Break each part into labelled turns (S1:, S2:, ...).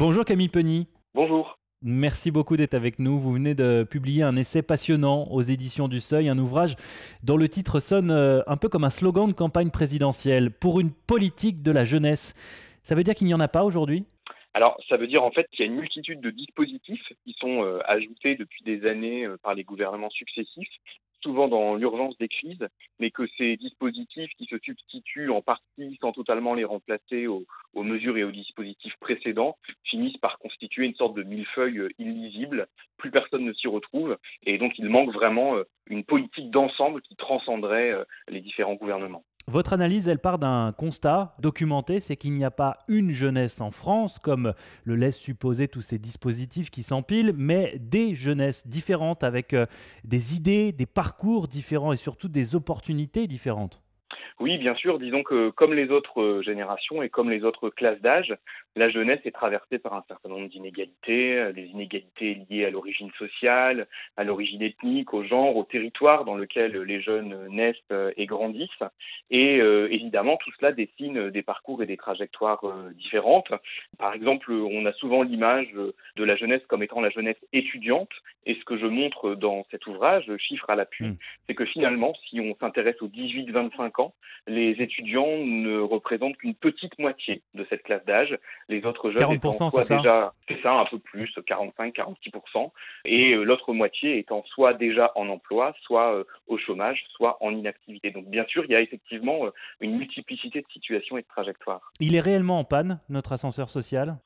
S1: Bonjour Camille Penny.
S2: Bonjour.
S1: Merci beaucoup d'être avec nous. Vous venez de publier un essai passionnant aux éditions du Seuil, un ouvrage dont le titre sonne euh, un peu comme un slogan de campagne présidentielle pour une politique de la jeunesse. Ça veut dire qu'il n'y en a pas aujourd'hui?
S2: Alors, ça veut dire en fait qu'il y a une multitude de dispositifs qui sont euh, ajoutés depuis des années euh, par les gouvernements successifs souvent dans l'urgence des crises, mais que ces dispositifs qui se substituent en partie sans totalement les remplacer aux, mesures et aux dispositifs précédents finissent par constituer une sorte de millefeuille euh, illisible. Plus personne ne s'y retrouve et donc il manque vraiment euh, une politique d'ensemble qui transcenderait euh, les différents gouvernements.
S1: Votre analyse, elle part d'un constat documenté, c'est qu'il n'y a pas une jeunesse en France, comme le laissent supposer tous ces dispositifs qui s'empilent, mais des jeunesses différentes avec euh, des idées, des parcours différents et surtout des opportunités différentes.
S2: Oui, bien sûr. Disons que comme les autres euh, générations et comme les autres classes d'âge, la jeunesse est traversée par un certain nombre d'inégalités, euh, des inégalités liées à l'origine sociale, à l'origine ethnique, au genre, au territoire dans lequel les jeunes naissent euh, et grandissent. Et évidemment, tout cela dessine des parcours et des trajectoires différentes. Par exemple, on a souvent l'image de la jeunesse comme étant la jeunesse étudiante. Et ce que je montre dans cet ouvrage, chiffre à l'appui, mmh. c'est que finalement, si on s'intéresse aux 18-25 ans, les étudiants ne représentent qu'une petite moitié de cette classe d'âge. Les autres jeunes étant soit déjà, c'est ça, un peu plus, 45-46%, et euh, l'autre moitié étant soit déjà en emploi, soit euh, au chômage, soit en inactivité. Donc bien sûr, il y a effectivement euh, une multiplicité de situations et de trajectoires.
S1: Il est réellement en panne, notre ascenseur social?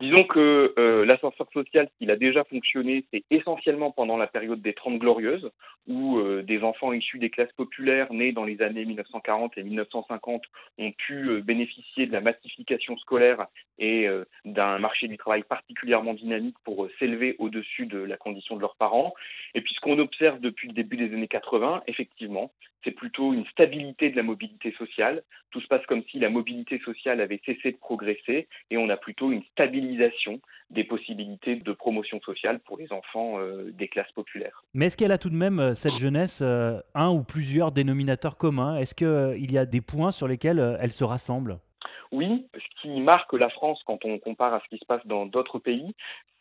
S2: Disons que euh, l'ascenseur social, s'il a déjà fonctionné, c'est essentiellement pendant la période des Trente Glorieuses, où euh, des enfants issus des classes populaires nés dans les années 1940 et 1950 ont pu euh, bénéficier de la massification scolaire et d'un marché du travail particulièrement dynamique pour s'élever au-dessus de la condition de leurs parents. Et puis ce qu'on observe depuis le début des années 80, effectivement, c'est plutôt une stabilité de la mobilité sociale. Tout se passe comme si la mobilité sociale avait cessé de progresser et on a plutôt une stabilisation des possibilités de promotion sociale pour les enfants euh, des classes populaires.
S1: Mais est-ce qu'elle a tout de même, euh, cette jeunesse, euh, un ou plusieurs dénominateurs communs? Est-ce qu'il y a des points sur lesquels elle se rassemble?
S2: Oui, ce qui marque la France quand on compare à ce qui se passe dans d'autres pays,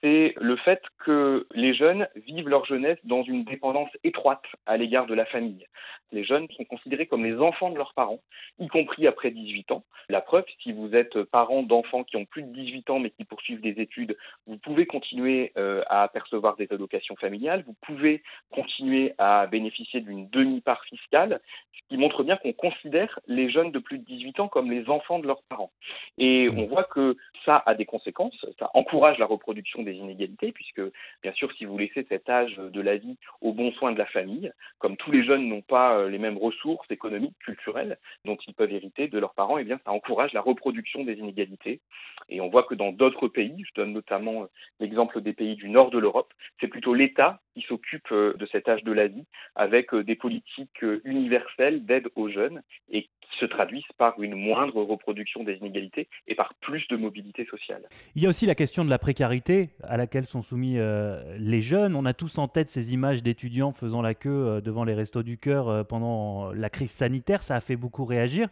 S2: c'est le fait que les jeunes vivent leur jeunesse dans une dépendance étroite à l'égard de la famille. Les jeunes sont considérés comme les enfants de leurs parents, y compris après 18 ans. La preuve, si vous êtes parent d'enfants qui ont plus de 18 ans mais qui poursuivent des études, vous pouvez continuer euh, à percevoir des allocations familiales, vous pouvez continuer à bénéficier d'une demi-part fiscale, qui montre bien qu'on considère les jeunes de plus de 18 ans comme les enfants de leurs parents. Et on voit que ça a des conséquences, ça encourage la reproduction des inégalités, puisque bien sûr, si vous laissez cet âge de la vie au bon soin de la famille, comme tous les jeunes n'ont pas euh, les mêmes ressources économiques, culturelles dont ils peuvent hériter de leurs parents, et eh bien ça encourage la reproduction des inégalités. Et on voit que dans d'autres pays, je donne notamment euh, l'exemple des pays du nord de l'Europe, c'est plutôt l'État qui s'occupe euh, de cet âge de la vie avec des politiques universelles d'aide aux jeunes et qui se traduisent par une moindre reproduction des inégalités et par plus de mobilité sociale.
S1: Il y a aussi la question de la précarité à laquelle sont soumis euh, les jeunes. On a tous en tête ces images d'étudiants faisant la queue euh, devant les restos du cœur euh, pendant la crise sanitaire. Ça a fait beaucoup réagir.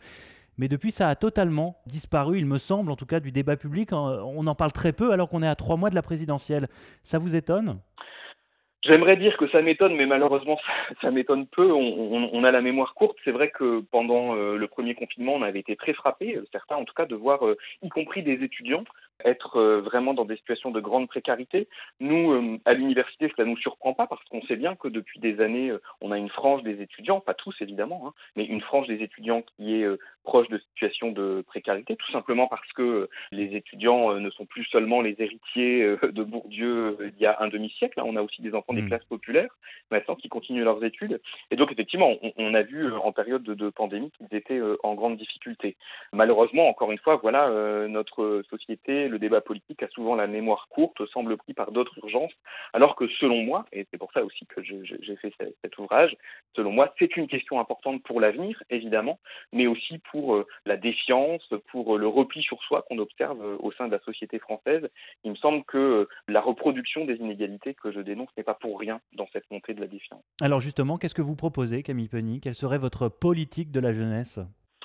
S1: Mais depuis, ça a totalement disparu, il me semble, en tout cas du débat public. On en parle très peu alors qu'on est à trois mois de la présidentielle. Ça vous étonne?
S2: J'aimerais dire que ça m'étonne, mais malheureusement, ça, m'étonne peu. On, a la mémoire courte. C'est vrai que pendant le premier confinement, on avait été très frappés, certains en tout cas, de voir, y compris des étudiants, être euh, vraiment dans des situations de grande précarité. Nous, euh, à l'université, cela ne nous surprend pas parce qu'on sait bien que depuis des années, euh, on a une frange des étudiants, pas tous évidemment, hein, mais une frange des étudiants qui est proche de situations de précarité, tout simplement parce que les étudiants ne sont plus seulement les héritiers de Bourdieu il y a un demi-siècle. Hein. on a aussi des enfants des mmh. classes populaires maintenant qui continuent leurs études. Et donc effectivement, on, a vu en période de, de pandémie qu'ils étaient en grande difficulté. Malheureusement, encore une fois, voilà, notre société, le débat politique a souvent la mémoire courte, semble pris par d'autres urgences, alors que selon moi, et c'est pour ça aussi que j'ai fait cet ouvrage, selon moi, c'est une question importante pour l'avenir, évidemment, mais aussi pour euh, la défiance, pour euh, le repli sur soi qu'on observe euh, au sein de la société française. Il me semble que la reproduction des inégalités que je dénonce n'est pas pour rien dans cette montée de la défiance.
S1: Alors justement, qu'est-ce que vous proposez, Camille Penny Quelle serait votre politique de la jeunesse?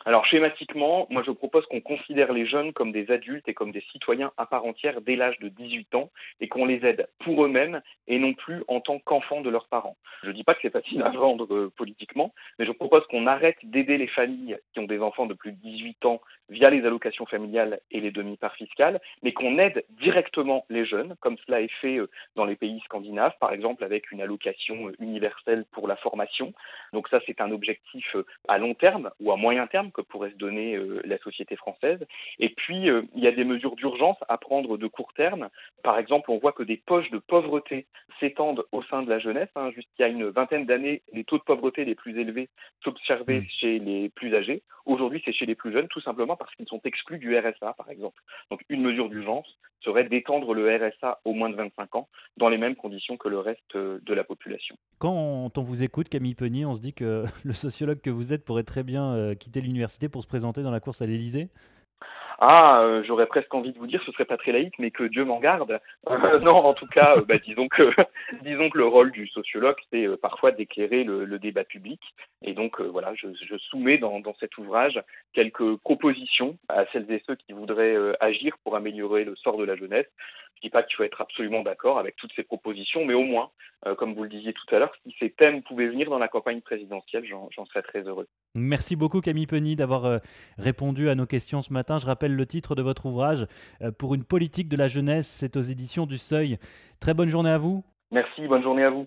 S2: Alors schématiquement, moi je propose qu'on considère les jeunes comme des adultes et comme des citoyens à part entière dès l'âge de 18 ans et qu'on les aide pour eux-mêmes et non plus en tant qu'enfants de leurs parents. Je ne dis pas que c'est facile à vendre euh, politiquement, mais je propose qu'on arrête d'aider les familles qui ont des enfants de plus de 18 ans via les allocations familiales et les demi-parts fiscales, mais qu'on aide directement les jeunes, comme cela est fait euh, dans les pays scandinaves, par exemple avec une allocation euh, universelle pour la formation. Donc ça, c'est un objectif à long terme ou à moyen terme que pourrait se donner euh, la société française. Et puis, euh, il y a des mesures d'urgence à prendre de court terme. Par exemple, on voit que des poches de pauvreté s'étendent au sein de la jeunesse. Hein. Jusqu'il y a une vingtaine d'années, les taux de pauvreté les plus élevés s'observaient mmh. chez les plus âgés. Aujourd'hui, c'est chez les plus jeunes, tout simplement parce qu'ils sont exclus du RSA, par exemple. Donc, une mesure d'urgence serait d'étendre le RSA au moins de 25 ans dans les mêmes conditions que le reste euh, de la population.
S1: Quand on vous écoute, Camille Penier, on se dit que le sociologue que vous êtes pourrait très bien quitter l'université pour se présenter dans la course à l'Élysée
S2: ah, euh, j'aurais presque envie de vous dire, ce serait pas très laïque, mais que Dieu m'en garde. Euh, non, en tout cas, euh, bah, disons que disons que le rôle du sociologue, c'est parfois d'éclairer le, débat public. Et donc voilà, je, soumets dans, cet ouvrage quelques propositions à celles et ceux qui voudraient agir pour améliorer le sort de la jeunesse. Je dis pas qu'il faut être absolument d'accord avec toutes ces propositions, mais au moins, comme vous le disiez tout à l'heure, si ces thèmes pouvaient venir dans la campagne présidentielle, j'en serais très heureux.
S1: Merci beaucoup Camille Penny d'avoir répondu à nos questions ce matin. Je rappelle le titre de votre ouvrage, euh, Pour une politique de la jeunesse, c'est aux éditions du Seuil. Très bonne journée à vous.
S2: Merci, bonne journée à vous.